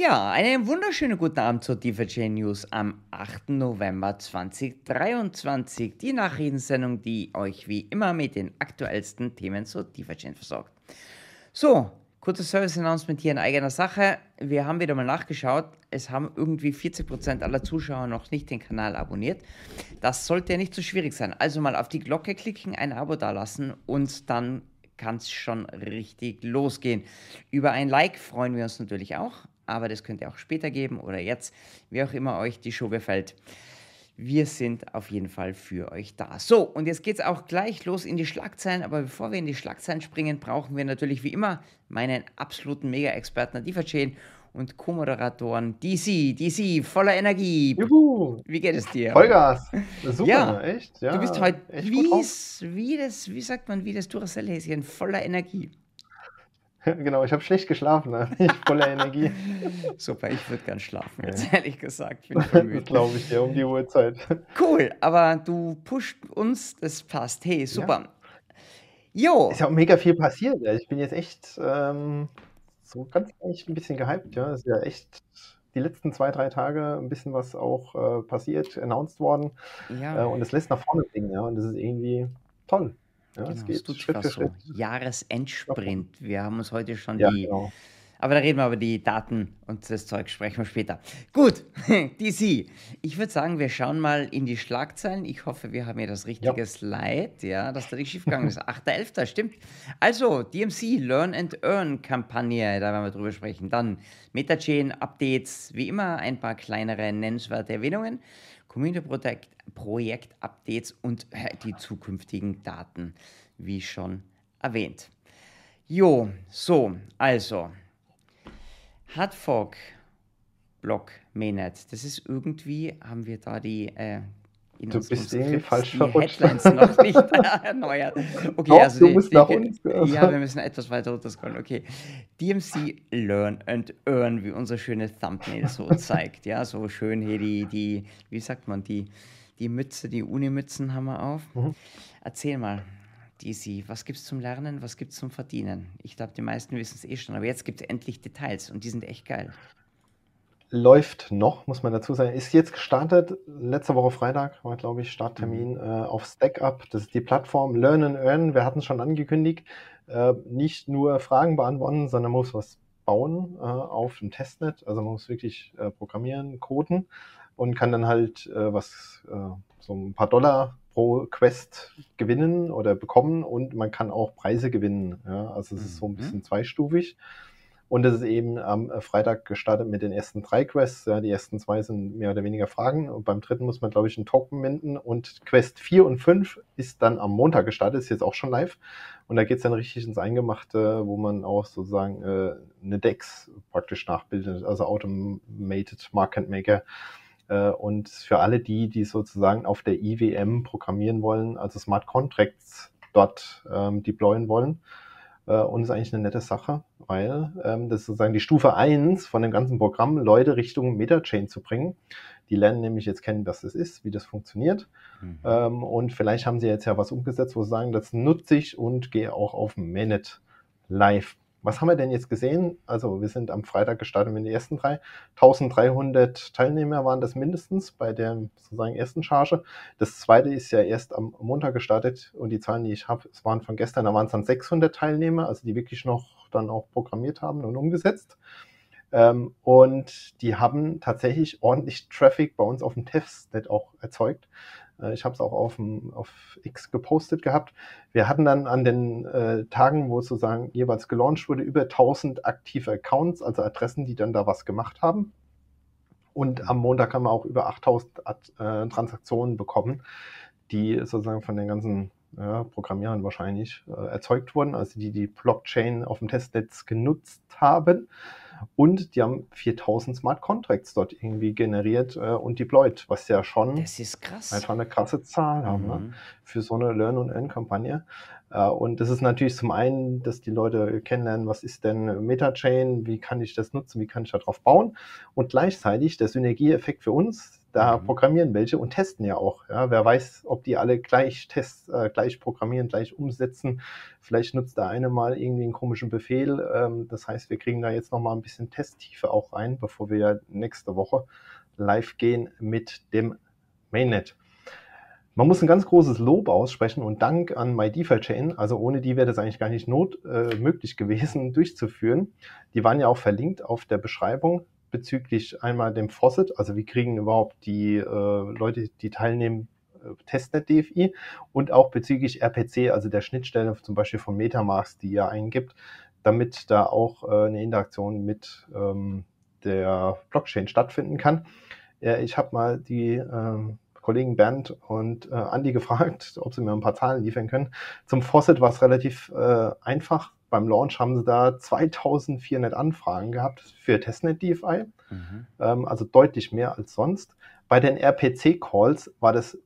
Ja, einen wunderschönen guten Abend zur DeFi News am 8. November 2023. Die Nachrichtensendung, die euch wie immer mit den aktuellsten Themen zur DeFi versorgt. So, kurzes Service-Announcement hier in eigener Sache. Wir haben wieder mal nachgeschaut. Es haben irgendwie 40% aller Zuschauer noch nicht den Kanal abonniert. Das sollte ja nicht so schwierig sein. Also mal auf die Glocke klicken, ein Abo dalassen und dann kann es schon richtig losgehen. Über ein Like freuen wir uns natürlich auch, aber das könnt ihr auch später geben oder jetzt, wie auch immer euch die Show gefällt. Wir sind auf jeden Fall für euch da. So, und jetzt geht es auch gleich los in die Schlagzeilen. Aber bevor wir in die Schlagzeilen springen, brauchen wir natürlich wie immer meinen absoluten Mega-Experten Adifa und Co-Moderatoren DC, DC, voller Energie. Juhu. Wie geht es dir? Vollgas. Super, Ja, echt. Ja, Du bist heute wie's, wie das, wie sagt man, wie das Duracell-Häschen, voller Energie. Genau, ich habe schlecht geschlafen, ne? ich voller Energie. Super, ich würde gern schlafen, Ja. jetzt ehrlich gesagt. Bin Das müde. glaube ich dir um die Uhrzeit. Cool, aber du pusht uns, das passt. Hey, super. Jo, Ist ja auch mega viel passiert. Ja. Ich bin jetzt echt ähm, so ganz echt ein bisschen gehypt. Ja, ist ja echt die letzten zwei, drei Tage ein bisschen was auch äh, passiert, announced worden. Äh, ja, und es lässt nach vorne bringen, ja. Und das ist irgendwie toll. Ja, genau, es geht Schritt für so. Schritt. Jahresendsprint. Wir haben uns heute schon Ja, die genau. Aber da reden wir über die Daten und das Zeug sprechen wir später. Gut, DC. Ich würde sagen, wir schauen mal in die Schlagzeilen. Ich hoffe, wir haben hier das richtige Slide, ja, dass da nicht schiefgegangen ist. 8.11. stimmt. Also, DMC Learn and Earn Kampagne, da werden wir drüber sprechen. Dann Metachain Updates, wie immer ein paar kleinere nennenswerte Erwähnungen. Community Projekt, Projekt Updates und die zukünftigen Daten, wie schon erwähnt. Jo, so, also, Hardfork Block Mainnet. Das ist irgendwie, haben wir da die äh, Du bist irgendwie Skript falsch verrutscht. Headlines noch nicht erneuert. Okay, Doch, also du die, musst die, nach unten. Ja, wir müssen etwas weiter runter scrollen. Okay. DMC Learn and Earn, wie unser schönes Thumbnail so zeigt. Ja, so schön hier die, die, wie sagt man, die, die Mütze, die Unimützen haben wir auf. Mhm. Erzähl mal, DC, was gibt's zum Lernen, was gibt's zum Verdienen? Ich glaube, die meisten wissen es eh schon, aber jetzt gibt es endlich Details und die sind echt geil. Läuft noch, muss man dazu sagen. Ist jetzt gestartet. Letzte Woche Freitag war, glaube ich, Starttermin äh, auf StackUp. Das ist die Plattform Learn and Earn. Wir hatten es schon angekündigt. Äh, nicht nur Fragen beantworten, sondern man muss was bauen äh, auf dem Testnet. Also man muss wirklich äh, programmieren, coden und kann dann halt äh, was, äh, so ein paar Dollar pro Quest gewinnen oder bekommen und man kann auch Preise gewinnen. Ja? Also es ist so ein Mhm. bisschen zweistufig. Und es ist eben am äh, Freitag gestartet mit den ersten drei Quests. Ja, die ersten zwei sind mehr oder weniger Fragen. Und beim dritten muss man, glaube ich, einen Token minden. Und Quest 4 und 5 ist dann am Montag gestartet, ist jetzt auch schon live. Und da geht es dann richtig ins Eingemachte, wo man auch sozusagen äh, eine DEX praktisch nachbildet, also Automated Market Maker. Äh, und für alle die, die sozusagen auf der IWM programmieren wollen, also Smart Contracts dort ähm, deployen wollen, und ist eigentlich eine nette Sache, weil ähm, das ist sozusagen die Stufe 1 von dem ganzen Programm, Leute Richtung Metachain zu bringen. Die lernen nämlich jetzt kennen, was das ist, wie das funktioniert. Mhm. Ähm, und vielleicht haben sie jetzt ja was umgesetzt, wo sie sagen, das nutze ich und gehe auch auf Manet live. Was haben wir denn jetzt gesehen? Also wir sind am Freitag gestartet mit den ersten drei. 1300 Teilnehmer waren das mindestens bei der sozusagen ersten Charge. Das zweite ist ja erst am Montag gestartet und die Zahlen, die ich habe, es waren von gestern, da waren es dann 600 Teilnehmer, also die wirklich noch dann auch programmiert haben und umgesetzt. Ähm, und die haben tatsächlich ordentlich Traffic bei uns auf dem Testnet auch erzeugt. Äh, ich habe es auch auf, auf X gepostet gehabt. Wir hatten dann an den äh, Tagen, wo es sozusagen jeweils gelauncht wurde, über 1000 aktive Accounts, also Adressen, die dann da was gemacht haben. Und am Montag haben wir auch über 8000 Ad- äh, Transaktionen bekommen, die sozusagen von den ganzen ja, Programmierern wahrscheinlich äh, erzeugt wurden, also die die Blockchain auf dem Testnetz genutzt haben. Und die haben 4000 Smart Contracts dort irgendwie generiert äh, und deployed, was ja schon einfach eine krasse Zahl haben ne? Mhm. für so eine Learn- und Earn-Kampagne. Äh, und das ist natürlich zum einen, dass die Leute kennenlernen, was ist denn Metachain, wie kann ich das nutzen, wie kann ich darauf bauen. Und gleichzeitig der Synergieeffekt für uns, Da mhm. programmieren welche und testen ja auch. Ja, wer weiß, ob die alle gleich test, äh, gleich programmieren, gleich umsetzen. Vielleicht nutzt der eine mal irgendwie einen komischen Befehl. Ähm, das heißt, wir kriegen da jetzt noch mal ein bisschen Testtiefe auch rein, bevor wir ja nächste Woche live gehen mit dem Mainnet. Man muss ein ganz großes Lob aussprechen und Dank an MyDeFi-Chain. Also ohne die wäre das eigentlich gar nicht not, äh, möglich gewesen durchzuführen. Die waren ja auch verlinkt auf der Beschreibung bezüglich einmal dem Faucet, also wie kriegen überhaupt die äh, Leute, die teilnehmen, äh, Testnet DFI und auch bezüglich RPC, also der Schnittstelle zum Beispiel von Metamask, die ihr eingibt, damit da auch äh, eine Interaktion mit ähm, der Blockchain stattfinden kann. Ja, ich habe mal die ähm, Kollegen Bernd und äh, Andi gefragt, ob sie mir ein paar Zahlen liefern können. Zum Faucet war es relativ äh, einfach. Beim Launch haben sie da 2400 Anfragen gehabt für Testnet DFI, mhm. ähm, also deutlich mehr als sonst. Bei den RPC-Calls war das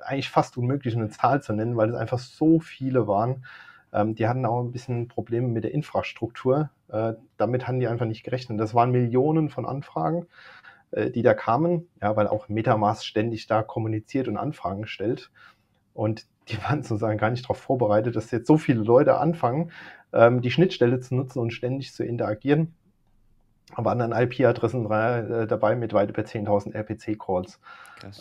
eigentlich fast unmöglich, eine Zahl zu nennen, weil es einfach so viele waren. Ähm, die hatten auch ein bisschen Probleme mit der Infrastruktur. Äh, damit hatten die einfach nicht gerechnet. Das waren Millionen von Anfragen. Äh, die da kamen, ja, weil auch Metamask ständig da kommuniziert und Anfragen stellt. Und die waren sozusagen gar nicht darauf vorbereitet, dass jetzt so viele Leute anfangen, ähm, die Schnittstelle zu nutzen und ständig zu interagieren. Da waren dann IP-Adressen äh, dabei mit weit über 10.000 RPC-Calls.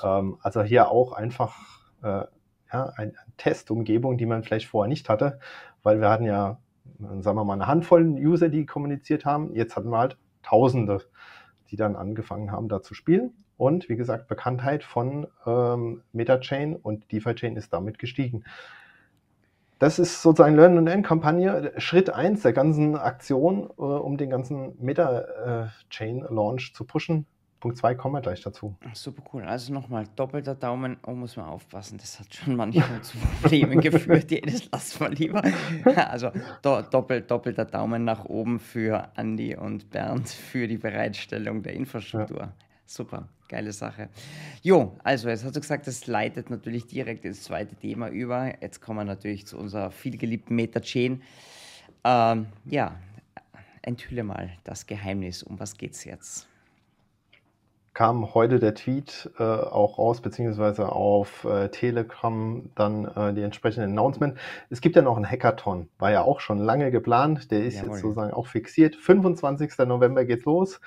Ähm, also hier auch einfach äh, ja, eine Testumgebung, die man vielleicht vorher nicht hatte, weil wir hatten ja, sagen wir mal, eine Handvoll User, die kommuniziert haben. Jetzt hatten wir halt Tausende die dann angefangen haben, da zu spielen. Und wie gesagt, Bekanntheit von ähm, MetaChain und DeFi-Chain ist damit gestiegen. Das ist sozusagen Learn and End Kampagne, Schritt 1 der ganzen Aktion, äh, um den ganzen Meta-Chain-Launch zu pushen. Punkt 2 kommen wir gleich dazu. Super cool. Also nochmal, doppelter Daumen. Oh, muss man aufpassen. Das hat schon manchmal zu Problemen geführt. Das lassen wir lieber. Also do, doppelt, doppelter Daumen nach oben für Andi und Bernd für die Bereitstellung der Infrastruktur. Super, geile Sache. Jo, also jetzt hast du gesagt, das leitet natürlich direkt ins zweite Thema über. Jetzt kommen wir natürlich zu unserer vielgeliebten Meta-Chain. Ähm, ja, enthülle mal das Geheimnis. Um was geht es jetzt? kam heute der Tweet äh, auch raus, beziehungsweise auf äh, Telegram dann äh, die entsprechenden Announcement. Es gibt ja noch einen Hackathon, war ja auch schon lange geplant, der ist Jawohl. jetzt sozusagen auch fixiert. 25. November geht's los.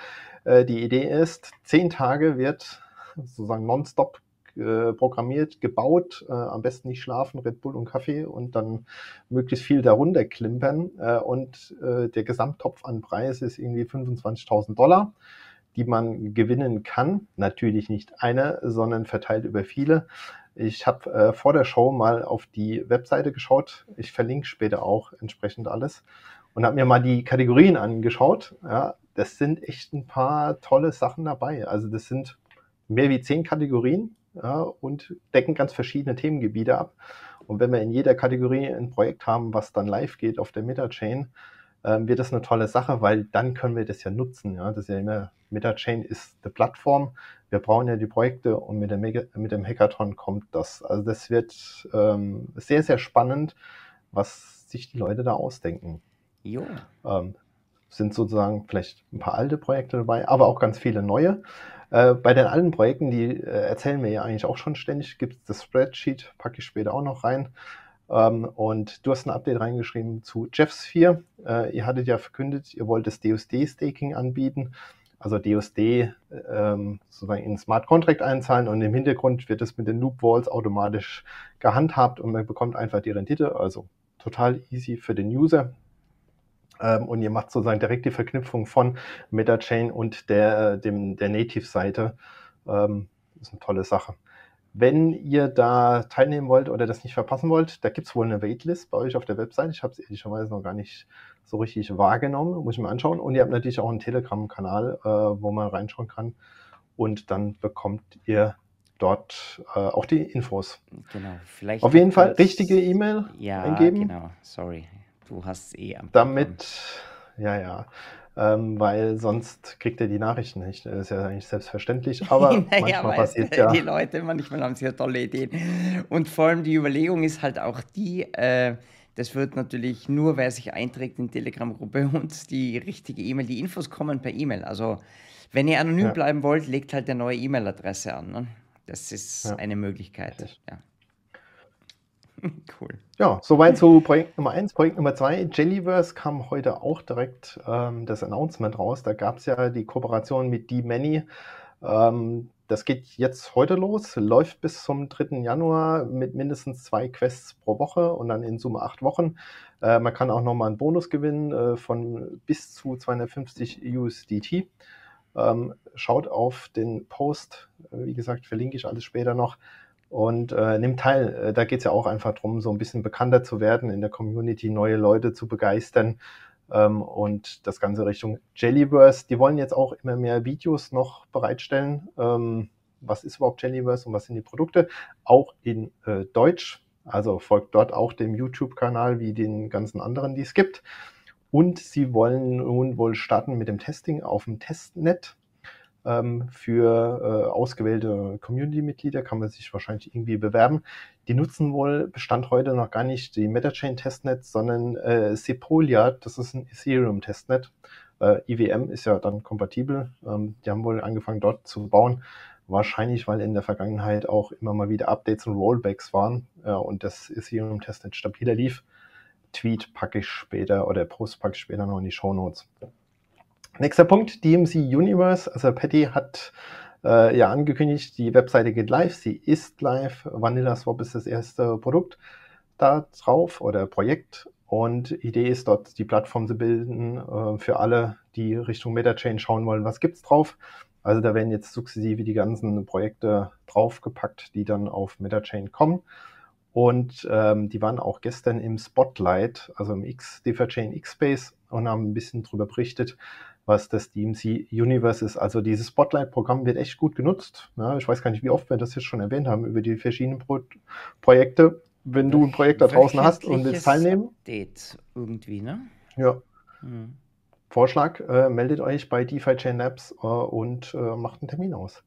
Äh, die Idee ist, zehn Tage wird sozusagen nonstop äh, programmiert, gebaut, äh, am besten nicht schlafen, Red Bull und Kaffee und dann möglichst viel darunter klimpern. Äh, und äh, der Gesamttopf an Preis ist irgendwie 25.000 Dollar die man gewinnen kann. Natürlich nicht eine, sondern verteilt über viele. Ich habe äh, vor der Show mal auf die Webseite geschaut. Ich verlinke später auch entsprechend alles und habe mir mal die Kategorien angeschaut. Ja, das sind echt ein paar tolle Sachen dabei. Also das sind mehr wie zehn Kategorien ja, und decken ganz verschiedene Themengebiete ab. Und wenn wir in jeder Kategorie ein Projekt haben, was dann live geht auf der Meta-Chain, ähm, wird das eine tolle Sache, weil dann können wir das ja nutzen. Ja? Das ist ja immer, MetaChain ist die Plattform. Wir brauchen ja die Projekte und mit dem, mit dem Hackathon kommt das. Also das wird ähm, sehr, sehr spannend, was sich die Leute da ausdenken. Jo. Ähm, sind sozusagen vielleicht ein paar alte Projekte dabei, aber auch ganz viele neue. Äh, bei den alten Projekten, die äh, erzählen wir ja eigentlich auch schon ständig, gibt es das Spreadsheet, packe ich später auch noch rein. Ähm, und du hast ein Update reingeschrieben zu Jeffsphere. Äh, ihr hattet ja verkündet, ihr wollt das DUSD-Staking anbieten. Also DUSD ähm, sozusagen in Smart Contract einzahlen und im Hintergrund wird es mit den Loop Walls automatisch gehandhabt und man bekommt einfach die Rendite. Also total easy für den User. Ähm, und ihr macht sozusagen direkt die Verknüpfung von MetaChain und der, dem, der Native-Seite. Ähm, ist eine tolle Sache. Wenn ihr da teilnehmen wollt oder das nicht verpassen wollt, da gibt es wohl eine Waitlist bei euch auf der Website. Ich habe es ehrlicherweise noch gar nicht so richtig wahrgenommen, muss ich mir anschauen. Und ihr habt natürlich auch einen Telegram-Kanal, äh, wo man reinschauen kann. Und dann bekommt ihr dort äh, auch die Infos. Genau, vielleicht. Auf jeden Fall richtige E-Mail ja, eingeben. Genau, sorry. Du hast es eh am. Damit, ja, ja ähm, weil sonst kriegt er die Nachrichten nicht. Das ist ja eigentlich selbstverständlich, aber naja, manchmal passiert ja. Die Leute, manchmal haben sie ja tolle Ideen. Und vor allem die Überlegung ist halt auch die, äh, Das wird natürlich nur, wer sich einträgt in die Telegram-Gruppe und die richtige E-Mail, die Infos kommen per E-Mail. Also wenn ihr anonym ja. bleiben wollt, legt halt eine neue E-Mail-Adresse an. Ne? Das ist ja. eine Möglichkeit. Ja. cool. Ja, soweit zu Projekt Nummer 1. Projekt Nummer 2, Jellyverse kam heute auch direkt ähm, das Announcement raus. Da gab es ja die Kooperation mit D-Many. Ähm, das geht jetzt heute los, läuft bis zum 3. Januar mit mindestens zwei Quests pro Woche und dann in Summe acht Wochen. Äh, man kann auch nochmal einen Bonus gewinnen äh, von bis zu 250 USDT. Ähm, schaut auf den Post, wie gesagt, verlinke ich alles später noch und äh, nimmt teil. Äh, da geht es ja auch einfach darum, so ein bisschen bekannter zu werden in der Community, neue Leute zu begeistern ähm, und das Ganze Richtung Jellyverse. Die wollen jetzt auch immer mehr Videos noch bereitstellen. Ähm, was ist überhaupt Jellyverse und was sind die Produkte? Auch in äh, Deutsch. Also folgt dort auch dem YouTube-Kanal wie den ganzen anderen, die es gibt. Und sie wollen nun wohl starten mit dem Testing auf dem Testnet. Ähm, für äh, ausgewählte Community-Mitglieder kann man sich wahrscheinlich irgendwie bewerben. Die nutzen wohl Bestand heute noch gar nicht die Metachain-Testnet, sondern äh, Sepolia, das ist ein Ethereum-Testnet. Äh, IWM ist ja dann kompatibel. Ähm, die haben wohl angefangen dort zu bauen. Wahrscheinlich, weil in der Vergangenheit auch immer mal wieder Updates und Rollbacks waren äh, und das Ethereum-Testnet stabiler lief. Tweet packe ich später oder Post packe ich später noch in die Show Notes. Nächster Punkt, DMC Universe. Also Patty hat äh, ja angekündigt, die Webseite geht live, sie ist live. Vanilla Swap ist das erste Produkt da drauf oder Projekt. Und Idee ist dort, die Plattform zu bilden äh, für alle, die Richtung MetaChain schauen wollen, was gibt's drauf. Also da werden jetzt sukzessive die ganzen Projekte draufgepackt, die dann auf MetaChain kommen. Und ähm, die waren auch gestern im Spotlight, also im X, DeFi-Chain X-Space und haben ein bisschen darüber berichtet, was das DMC Universe ist. Also dieses Spotlight-Programm wird echt gut genutzt. Ja, ich weiß gar nicht, wie oft wir das jetzt schon erwähnt haben über die verschiedenen Pro Projekte. Wenn du ein Projekt da draußen hast und willst teilnehmen. Update irgendwie, ne? Ja. Hm. Vorschlag, äh, meldet euch bei DeFi Chain Labs äh, und äh, macht einen Termin aus.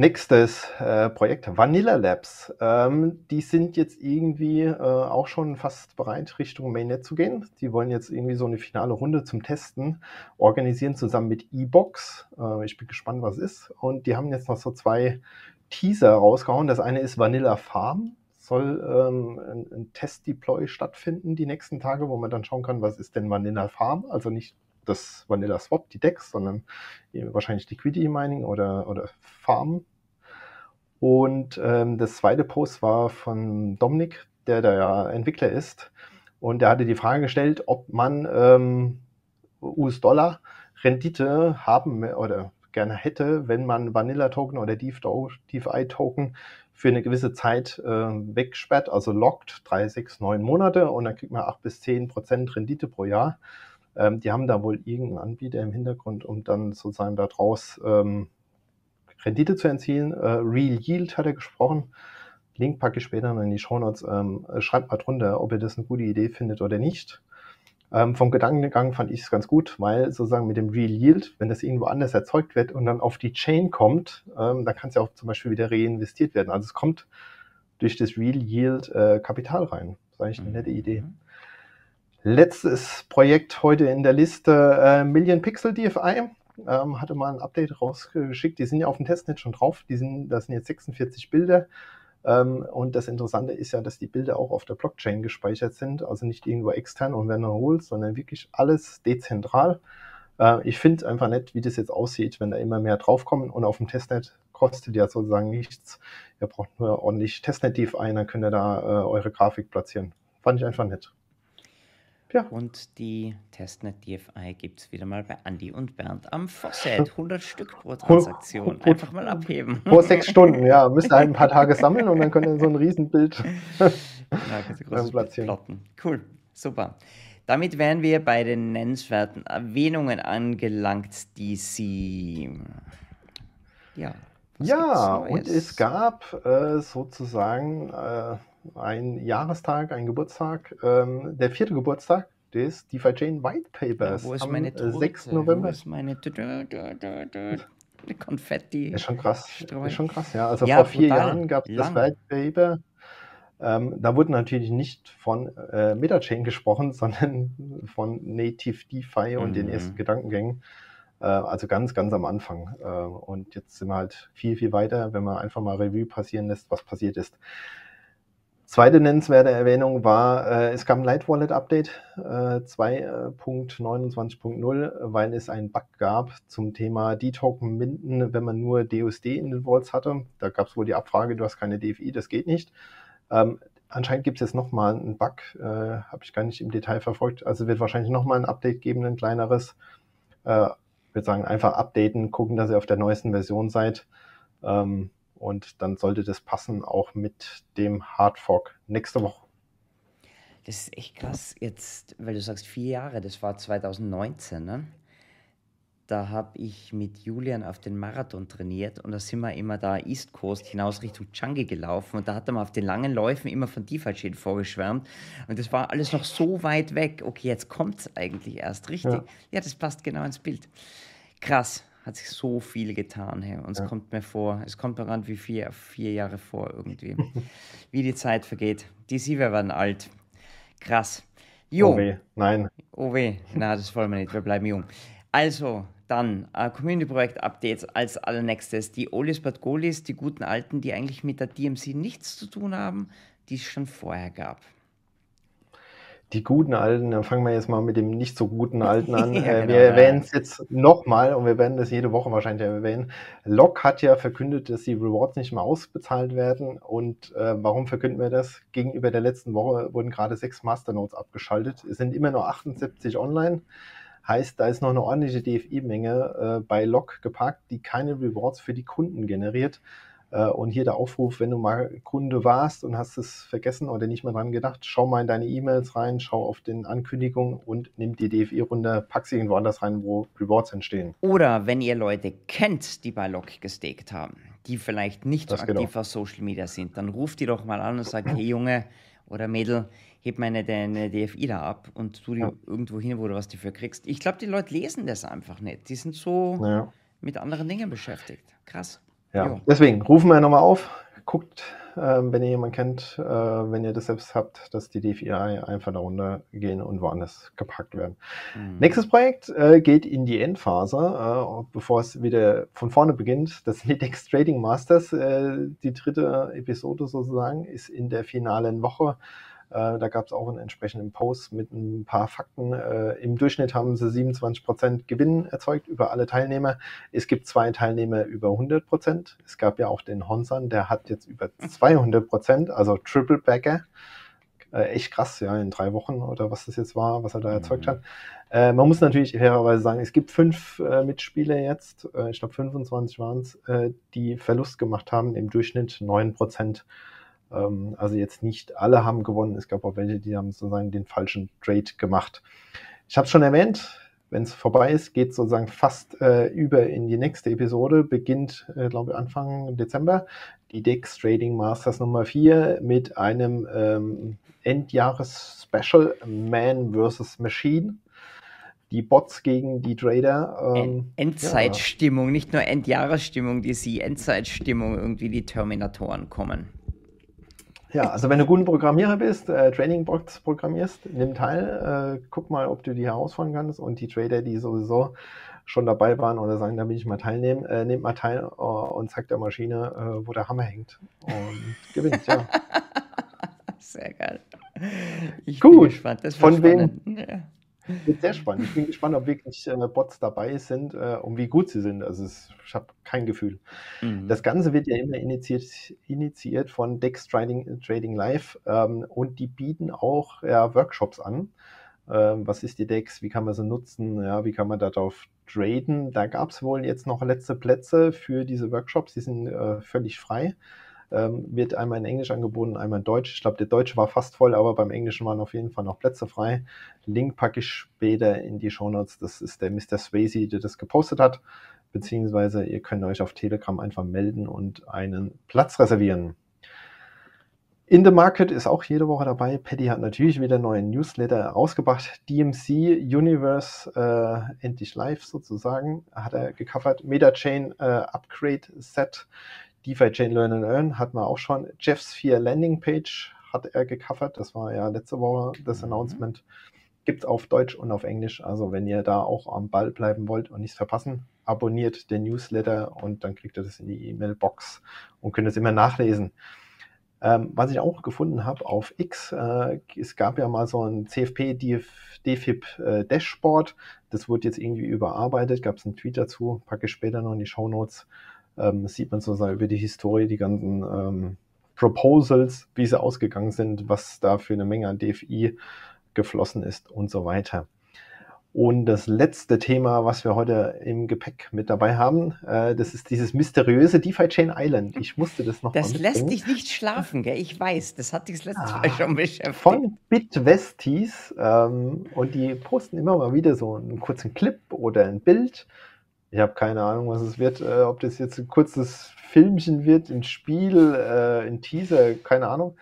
Nächstes äh, Projekt, Vanilla Labs. Ähm, die sind jetzt irgendwie äh, auch schon fast bereit, Richtung Mainnet zu gehen. Die wollen jetzt irgendwie so eine finale Runde zum Testen organisieren, zusammen mit E-Box. Äh, ich bin gespannt, was ist. Und die haben jetzt noch so zwei Teaser rausgehauen. Das eine ist Vanilla Farm. Soll ähm, ein, ein Test-Deploy stattfinden die nächsten Tage, wo man dann schauen kann, was ist denn Vanilla Farm? Also nicht das Vanilla Swap, die DEX, sondern wahrscheinlich Liquidity Mining oder, oder Farm. Und ähm, das zweite Post war von Dominik, der der ja Entwickler ist. Und der hatte die Frage gestellt, ob man ähm, US-Dollar Rendite haben oder gerne hätte, wenn man Vanilla-Token oder DeFi-Token für eine gewisse Zeit äh, wegsperrt, also lockt, drei, sechs, neun Monate und dann kriegt man acht bis zehn Prozent Rendite pro Jahr. Ähm, die haben da wohl irgendeinen Anbieter im Hintergrund, um dann sozusagen daraus ähm, Rendite zu erzielen. Äh, Real Yield hat er gesprochen. Link packe ich später noch in die Show Notes. Ähm, schreibt mal drunter, ob ihr das eine gute Idee findet oder nicht. Ähm, vom Gedankengang fand ich es ganz gut, weil sozusagen mit dem Real Yield, wenn das irgendwo anders erzeugt wird und dann auf die Chain kommt, ähm, dann kann es ja auch zum Beispiel wieder reinvestiert werden. Also es kommt durch das Real Yield äh, Kapital rein. Das ist eigentlich eine nette Idee. Mhm. Letztes Projekt heute in der Liste, äh, Million Pixel DFI. Ähm, hatte mal ein Update rausgeschickt. Die sind ja auf dem Testnet schon drauf. Die sind, das sind jetzt 46 Bilder. Ähm, und das Interessante ist ja, dass die Bilder auch auf der Blockchain gespeichert sind, also nicht irgendwo extern und werden erholt, sondern wirklich alles dezentral. Äh, ich finde einfach nett, wie das jetzt aussieht, wenn da immer mehr draufkommen und auf dem Testnet kostet ja sozusagen nichts. Ihr braucht nur ordentlich Testnet-Div ein, dann könnt ihr da äh, eure Grafik platzieren. Fand ich einfach nett. Ja. Und die Testnet DFI gibt es wieder mal bei Andy und Bernd am Fosset. 100 Stück pro Transaktion. Einfach mal abheben. Pro sechs Stunden, ja. Müsst ihr ein paar Tage sammeln und dann könnt ihr so ein Riesenbild ja, platzieren. Plotten. Cool, super. Damit wären wir bei den nennenswerten Erwähnungen angelangt, die Sie. Ja. Ja, und es gab äh, sozusagen. Äh, ein Jahrestag, ein Geburtstag, ähm, der vierte Geburtstag des DeFi Chain White Papers ja, wo ist am meine Torte? 6. November. Wo ist meine Konfetti? Ist schon krass. Ist schon krass, ja. Also ja, vor vier Jahren gab es das White Paper. Ähm, da wurde natürlich nicht von äh, Metachain gesprochen, sondern von Native DeFi und den ersten Gedankengängen. Äh, also ganz, ganz am Anfang. Äh, und jetzt sind wir halt viel, viel weiter, wenn man einfach mal Revue passieren lässt, was passiert ist. Zweite nennenswerte Erwähnung war, äh, es gab ein Light Wallet Update äh, 2.29.0, weil es einen Bug gab zum Thema D-Token minden, wenn man nur DUSD in den Vaults hatte. Da gab es wohl die Abfrage, du hast keine DFI, das geht nicht. Ähm, anscheinend gibt es jetzt nochmal einen Bug, äh, habe ich gar nicht im Detail verfolgt. Also wird wahrscheinlich nochmal ein Update geben, ein kleineres. Äh, ich würde sagen, einfach updaten, gucken, dass ihr auf der neuesten Version seid. Ähm, und dann sollte das passen, auch mit dem Hardfork nächste Woche. Das ist echt krass, jetzt, weil du sagst vier Jahre, das war 2019, ne? Da habe ich mit Julian auf den Marathon trainiert und da sind wir immer da East Coast hinaus Richtung Changi gelaufen und da hat er mal auf den langen Läufen immer von DeFi-Chain vorgeschwärmt und das war alles noch so weit weg. Okay, jetzt kommt es eigentlich erst richtig. Ja. ja, das passt genau ins Bild. Krass hat sich so viel getan. Hey. Und es ja. kommt mir vor, es kommt mir ran wie vier, vier Jahre vor irgendwie. wie die Zeit vergeht. Die Sie werden alt. Krass. Jo. Oh weh, nein. Oh weh, na, das wollen wir nicht, wir bleiben jung. Also, dann uh, Community-Projekt-Updates als allernächstes. Die Olis Bad Goalies, die guten Alten, die eigentlich mit der DMC nichts zu tun haben, die es schon vorher gab die guten Alten, dann fangen wir jetzt mal mit dem nicht so guten Alten an. ja, äh, genau, wir erwähnen es jetzt nochmal und wir werden das jede Woche wahrscheinlich erwähnen. Locke hat ja verkündet, dass die Rewards nicht mehr ausbezahlt werden. Und äh, warum verkünden wir das? Gegenüber der letzten Woche wurden gerade sechs Masternodes abgeschaltet. Es sind immer nur 78 online. Heißt, da ist noch eine ordentliche DFI-Menge äh, bei Lock geparkt, die keine Rewards für die Kunden generiert. Äh, und hier der Aufruf, wenn du mal Kunde warst und hast es vergessen oder nicht mehr dran gedacht, schau mal in deine E-Mails rein, schau auf den Ankündigungen und nimm die DFI-Runde, pack sie irgendwo anders rein, wo Rewards entstehen. Oder wenn ihr Leute kennt, die bei Lock gestaked haben, die vielleicht nicht das so aktiv genau. auf Social Media sind, dann ruft die doch mal an und sagt, hey Junge oder Mädel, heb meine deine DFI da ab und tu die ja. irgendwo hin, wo du was dafür kriegst. Ich glaube, die Leute lesen das einfach nicht. Die sind so ja. mit anderen Dingen beschäftigt. Krass. Ja, jo. deswegen rufen wir nochmal auf, guckt, äh, wenn ihr jemanden kennt, äh, wenn ihr das selbst habt, dass die DFI einfach darunter gehen und woanders gepackt werden. Mhm. Nächstes Projekt äh, geht in die Endphase, äh, bevor es wieder von vorne beginnt. Das Nitex Trading Masters, äh, die dritte Episode sozusagen, ist in der finalen Woche. Äh, da gab es auch einen entsprechenden Post mit ein paar Fakten. Äh, Im Durchschnitt haben sie 27% Gewinn erzeugt über alle Teilnehmer. Es gibt zwei Teilnehmer über 100%. Es gab ja auch den Honsan, der hat jetzt über 200%, also Triple Bagger. Äh, echt krass, ja, in drei Wochen oder was das jetzt war, was er da erzeugt mhm. hat. Äh, man muss natürlich fairerweise sagen, es gibt fünf äh, Mitspieler jetzt, äh, ich glaube 25 waren es, die Verlust gemacht haben, im Durchschnitt 9%. Ähm, also jetzt nicht alle haben gewonnen. Es gab auch welche, die haben sozusagen den falschen Trade gemacht. Ich habe es schon erwähnt, wenn es vorbei ist, geht sozusagen fast äh, über in die nächste Episode, beginnt, äh, glaube ich, Anfang Dezember, die DEX Trading Masters Nummer 4 mit einem ähm, Endjahres-Special Man vs. Machine. Die Bots gegen die Trader. Ähm, Endzeitstimmung, ja. nicht nur Endjahresstimmung, die sie Endzeitstimmung, irgendwie die Terminatoren kommen. Ja, also wenn du guter Programmierer bist, äh, Trading-Bots programmierst, nimm teil, äh, guck mal, ob du die herausfordern kannst und die Trader, die sowieso schon dabei waren oder sagen, da will ich mal teilnehmen, äh, nehmt mal teil uh, und zeigt der Maschine, uh, wo der Hammer hängt und gewinnt, ja. Sehr geil. Ich Gut, bin gespannt. Das von spannend. wem? Ja. Wird sehr spannend. Ich bin gespannt, ob wirklich äh, Bots dabei sind äh, und wie gut sie sind. Also es, ich habe kein Gefühl. Mhm. Das Ganze wird ja immer initiiert, initiiert von Dex Trading, Trading Live ähm, und die bieten auch ja, Workshops an. Ähm, was ist die Dex? Wie kann man sie nutzen? Ja, wie kann man darauf traden? Da gab es wohl jetzt noch letzte Plätze für diese Workshops. Die sind äh, völlig frei ähm, wird einmal in Englisch angeboten, einmal in Deutsch. Ich glaube, der Deutsche war fast voll, aber beim Englischen waren auf jeden Fall noch Plätze frei. Link packe ich später in die Show Notes. Das ist der Mr. Swayze, der das gepostet hat. Beziehungsweise ihr könnt euch auf Telegram einfach melden und einen Platz reservieren. In the Market ist auch jede Woche dabei. Paddy hat natürlich wieder neuen Newsletter rausgebracht. DMC Universe äh, endlich live sozusagen hat er gecovert. MetaChain äh, Upgrade Set. DeFi Chain Learn and Earn hatten wir auch schon. Jeff's 4 Landing Page hat er gecovert. Das war ja letzte Woche das Mhm. Announcement. Gibt es auf Deutsch und auf Englisch. Also wenn ihr da auch am Ball bleiben wollt und nichts verpassen, abonniert den Newsletter und dann kriegt ihr das in die E-Mail-Box und könnt es immer nachlesen. Ähm, was ich auch gefunden habe auf X, äh, es gab ja mal so ein CFP DFIP äh, Dashboard. Das wurde jetzt irgendwie überarbeitet. Gab es einen Tweet dazu, packe ich später noch in die Show Notes. Ähm, das sieht man sozusagen über die Historie, die ganzen ähm, Proposals, wie sie ausgegangen sind, was da für eine Menge an DFI geflossen ist und so weiter. Und das letzte Thema, was wir heute im Gepäck mit dabei haben, äh, das ist dieses mysteriöse DeFi Chain Island. Ich musste das noch Das lässt dich nicht schlafen, gell? Ich weiß, das hat dich das letzte Ah, Mal schon beschäftigt. Von Bitwesties. Ähm, und die posten immer mal wieder so einen kurzen Clip oder ein Bild. Ich habe keine Ahnung, was es wird. Äh, ob das jetzt ein kurzes Filmchen wird, ein Spiel, äh, ein Teaser, keine Ahnung.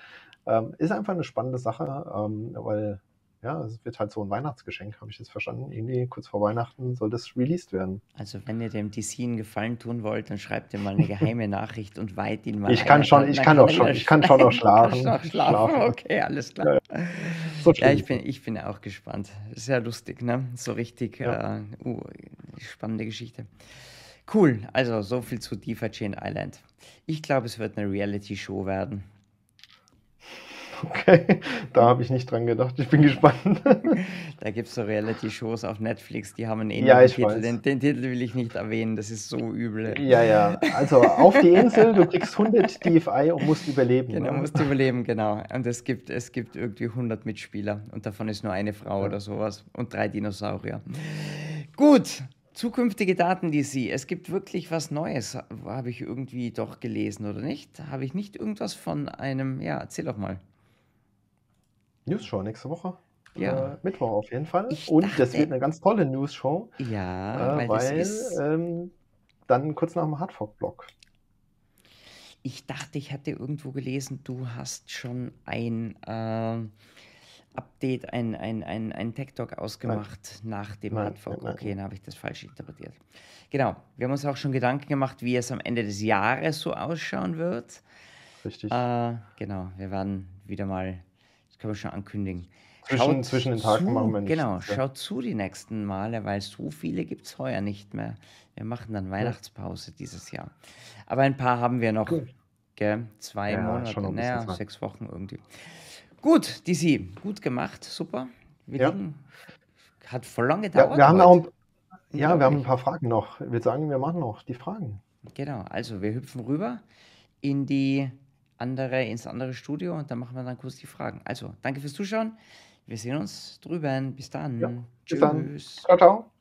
Ähm, ist einfach eine spannende Sache, ähm, weil ja, es wird halt so ein Weihnachtsgeschenk, habe ich jetzt verstanden. Irgendwie kurz vor Weihnachten soll das released werden. Also, wenn ihr dem DC einen Gefallen tun wollt, dann schreibt ihr mal eine geheime Nachricht und weiht ihn mal Ich kann schon- ich kann auch er schon- ich kann schon noch schlafen. noch schlafen. Schlafen. Okay, alles klar. So Ja, schlimm. ich bin, ich bin auch gespannt. Sehr lustig, ne? So richtig Ja. äh, uh, spannende Geschichte. Cool, also so viel zu DeFi Chain Island. Ich glaube, es wird eine Reality-Show werden. Okay, da habe ich nicht dran gedacht. Ich bin gespannt. Da gibt es so Reality-Shows auf Netflix, die haben einen ähnlichen Ja, ich Titel. Den, den Titel will ich nicht erwähnen, das ist so übel. Ja, ja. Also auf die Insel, du kriegst 100 DFI und musst überleben. Genau, ne? musst überleben, genau. Und es gibt, es gibt irgendwie 100 Mitspieler und davon ist nur eine Frau Ja. oder sowas und drei Dinosaurier. Gut, zukünftige Daten, die Sie. Es gibt wirklich was Neues, habe ich irgendwie doch gelesen, oder nicht? Habe ich nicht irgendwas von einem, ja, erzähl doch mal. News-Show nächste Woche. Ja. Äh, Mittwoch auf jeden Fall. Ich und das dachte- wird eine ganz tolle News-Show, Ja, äh, weil, weil das ist. ähm, dann kurz nach dem Hardfork-Blog. Ich dachte, ich hatte irgendwo gelesen, du hast schon ein ähm, Update, ein, ein, ein, ein Tech-Talk ausgemacht nach dem Nein, Hardfork. nein, nein. Okay, dann habe ich das falsch interpretiert. Genau, wir haben uns auch schon Gedanken gemacht, wie es am Ende des Jahres so ausschauen wird. Richtig. Äh, genau, wir werden wieder mal, das können wir schon ankündigen. zwischen, schaut zwischen den Tagen zu, machen wir nichts. Genau, ja. schaut zu die nächsten Male, weil so viele gibt es heuer nicht mehr. Wir machen dann Weihnachtspause dieses Jahr. Aber ein paar haben wir noch. Cool. Gell? Zwei Ja, Monate, naja, sechs Wochen irgendwie. Gut, DC, gut gemacht, super. Wir Ja. liegen, hat voll lang gedauert. Ja, wir haben auch heute. ein, ja, wir haben ein paar Fragen noch. Ich würde sagen, wir machen noch die Fragen. Genau, also wir hüpfen rüber in die andere, ins andere Studio und dann machen wir dann kurz die Fragen. Also, danke fürs Zuschauen. Wir sehen uns drüben. Bis dann. Ja, bis dann. Tschüss. Ciao, ciao.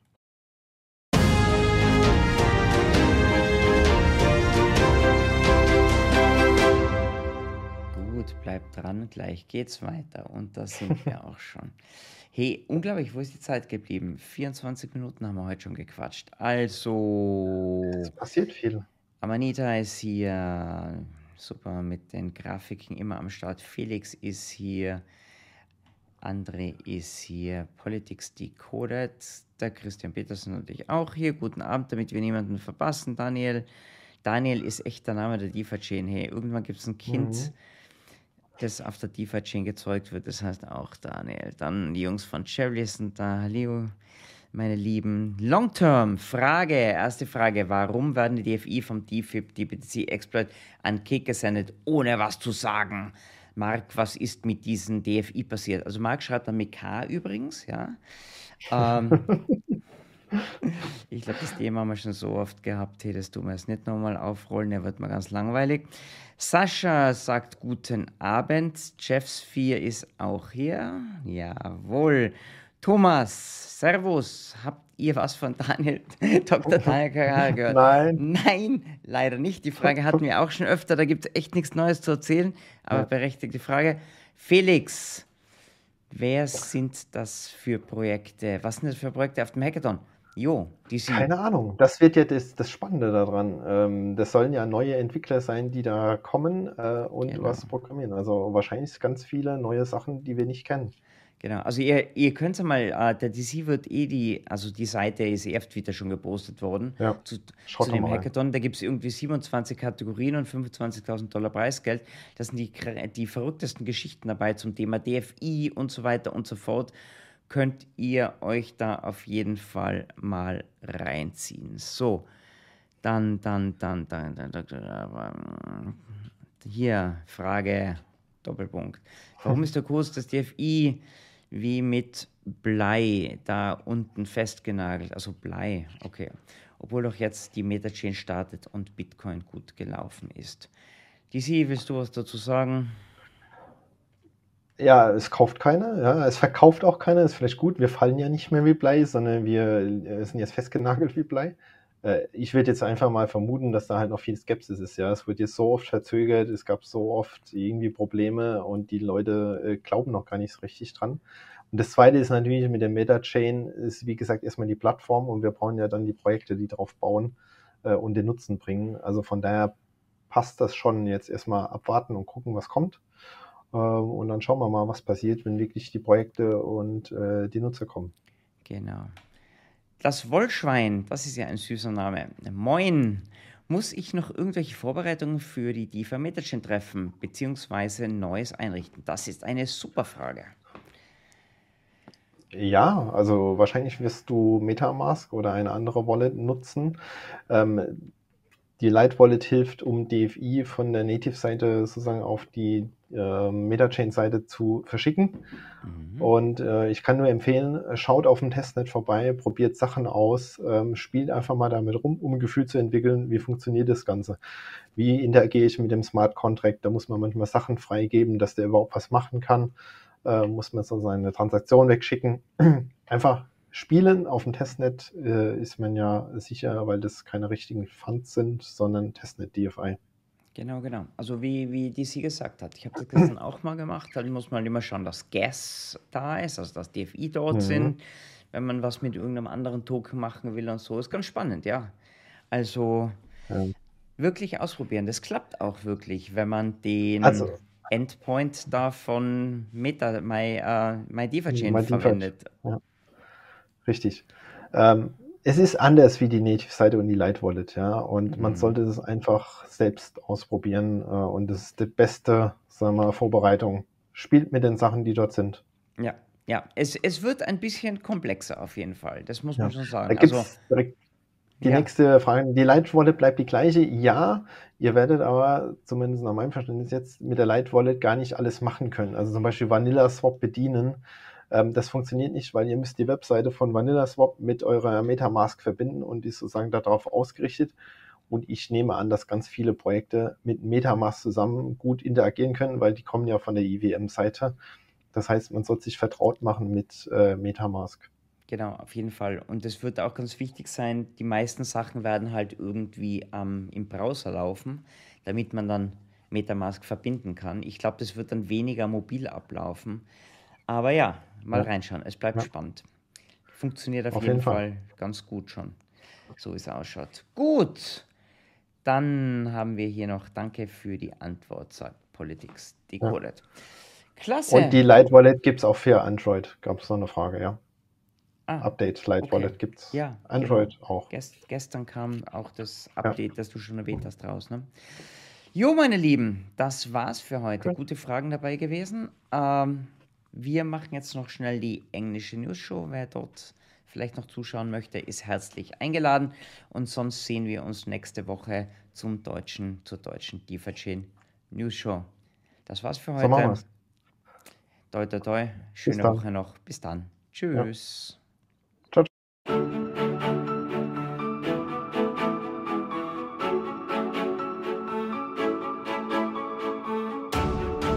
Gut, bleibt dran, gleich geht's weiter. Und da sind wir auch schon. Hey, unglaublich, wo ist die Zeit geblieben? 24 Minuten haben wir heute schon gequatscht. Also, Es passiert viel. Amanita ist hier. Super mit den Grafiken immer am Start. Felix ist hier. André ist hier. Politics Decoded. Der Christian Petersen natürlich auch hier. Guten Abend, damit wir niemanden verpassen. Daniel. Daniel ist echt der Name der DeFi-Chain. Hey, irgendwann gibt es ein Kind, Mhm. Das auf der DeFi-Chain gezeugt wird. Das heißt auch Daniel. Dann die Jungs von Cherry sind da. Hallo, meine Lieben. Long-Term, Frage, erste Frage. Warum werden die DFI vom DFIP, DBTC Exploit an Kick gesendet, ohne was zu sagen? Marc, was ist mit diesen DFI passiert? Also Marc schreibt dann mit K übrigens, ja. Ähm, ich glaube, das Thema haben wir schon so oft gehabt. Hey, das tun wir jetzt nicht nochmal aufrollen, der wird mal ganz langweilig. Sascha sagt guten Abend. Jeff 4 ist auch hier. Jawohl. Thomas, Servus. Habt ihr was von Daniel, Dr. Daniel Karl gehört? Nein. Nein, leider nicht. Die Frage hatten wir auch schon öfter. Da gibt es echt nichts Neues zu erzählen. Aber Ja. berechtigte Frage. Felix, wer sind das für Projekte? Was sind das für Projekte auf dem Hackathon? Jo, die sind. Keine Ahnung. Das wird ja das, das Spannende daran. Ähm, das sollen ja neue Entwickler sein, die da kommen äh, und Genau. was programmieren. Also wahrscheinlich ganz viele neue Sachen, die wir nicht kennen. Genau, also ihr, ihr könnt ja mal, äh, der DC wird eh die, also die Seite ist eh auf Twitter schon gepostet worden Ja, zu, zu dem. Hackathon. Da gibt es irgendwie 27 Kategorien und 25.000 Dollar Preisgeld. Das sind die, die verrücktesten Geschichten dabei zum Thema DFI und so weiter und so fort. Könnt ihr euch da auf jeden Fall mal reinziehen. So, dann, dann, dann, dann, dann, dann, dann hier Frage, Doppelpunkt. Warum ist der Kurs des DFI wie mit Blei da unten festgenagelt? Also Blei, okay. Obwohl doch jetzt die Metachain startet und Bitcoin gut gelaufen ist. DC, willst du was dazu sagen? Ja, es kauft keiner, ja, es verkauft auch keiner, ist vielleicht gut. Wir fallen ja nicht mehr wie Blei, sondern wir äh, sind jetzt festgenagelt wie Blei. Äh, ich würde jetzt einfach mal vermuten, dass da halt noch viel Skepsis ist, ja. Es wird jetzt so oft verzögert, es gab so oft irgendwie Probleme und die Leute äh, glauben noch gar nicht so richtig dran. Und das zweite ist natürlich mit der Meta-Chain, ist wie gesagt erstmal die Plattform und wir brauchen ja dann die Projekte, die drauf bauen und den Nutzen bringen. Also von daher passt das schon jetzt erstmal abwarten und gucken, was kommt. Ähm, Und dann schauen wir mal, was passiert, wenn wirklich die Projekte und äh, die Nutzer kommen. Genau. Das Wollschwein, das ist ja ein süßer Name. Moin. Muss ich noch irgendwelche Vorbereitungen für die DIFA Metachain treffen, beziehungsweise Neues einrichten? Das ist eine super Frage. Ja, also wahrscheinlich wirst du MetaMask oder eine andere Wallet nutzen. Ähm, die Light Wallet hilft, um DFI von der Native-Seite sozusagen auf die äh, Metachain-Seite zu verschicken. Mhm. Und äh, ich kann nur empfehlen, schaut auf dem Testnet vorbei, probiert Sachen aus, ähm, spielt einfach mal damit rum, um ein Gefühl zu entwickeln, wie funktioniert das Ganze. Wie interagiere ich mit dem Smart Contract? Da muss man manchmal Sachen freigeben, dass der überhaupt was machen kann. Äh, muss man so seine Transaktion wegschicken. Einfach spielen auf dem Testnet äh, ist man ja sicher, weil das keine richtigen Funds sind, sondern Testnet DFI. Genau, genau. Also wie, wie DC gesagt hat, ich habe das gestern auch mal gemacht, dann muss man immer schauen, dass Gas da ist, also dass DFI dort Mhm. sind, wenn man was mit irgendeinem anderen Token machen will und so. Ist ganz spannend, ja. Also Ja. wirklich ausprobieren. Das klappt auch wirklich, wenn man den Also- Endpoint da von Meta, My, äh, My DeFi Chain MyDeFi. verwendet. Richtig. Ähm, es ist anders wie die Native-Seite und die Light Wallet, ja. Und man Mhm. sollte das einfach selbst ausprobieren. Äh, und das ist die beste, sagen wir, Vorbereitung. Spielt mit den Sachen, die dort sind. Ja, ja. Es, es wird ein bisschen komplexer auf jeden Fall. Das muss man Ja. schon Da sagen. gibt Also, die Ja. nächste Frage. Die Light Wallet bleibt die gleiche. Ja, ihr werdet aber, zumindest nach meinem Verständnis jetzt, mit der Light Wallet gar nicht alles machen können. Also zum Beispiel Vanilla Swap bedienen. Ähm, das funktioniert nicht, weil ihr müsst die Webseite von Vanilla Swap mit eurer Metamask verbinden und die ist sozusagen darauf ausgerichtet. Und ich nehme an, dass ganz viele Projekte mit Metamask zusammen gut interagieren können, weil die kommen ja von der IWM-Seite. Das heißt, man sollte sich vertraut machen mit äh, Metamask. Genau, auf jeden Fall. Und es wird auch ganz wichtig sein, die meisten Sachen werden halt irgendwie ähm, im Browser laufen, damit man dann Metamask verbinden kann. Ich glaube, das wird dann weniger mobil ablaufen. Aber ja, mal Ja. reinschauen. Es bleibt Ja. spannend. Funktioniert auf, Auf jeden jeden Fall. Fall. ganz gut schon, so wie es ausschaut. Gut, dann haben wir hier noch Danke für die Antwort, sagt Politics Decoded. Klasse. Und die Light Wallet gibt es auch für Android. Gab es noch eine Frage, ja. ah, Update Light okay. Wallet gibt es. Ja, Android auch. Gest, gestern kam auch das Update, das du schon erwähnt hast, raus. Ne? Jo, meine Lieben, das war's für heute. Cool. Gute Fragen dabei gewesen. Ähm, wir machen jetzt noch schnell die englische News-Show. Wer dort vielleicht noch zuschauen möchte, ist herzlich eingeladen. Und sonst sehen wir uns nächste Woche zum deutschen, zur deutschen DeFi-Chain News-Show. Das war's für So machen heute. wir's. Toi, toi, toi. Schöne. Woche noch. Bis dann. Tschüss.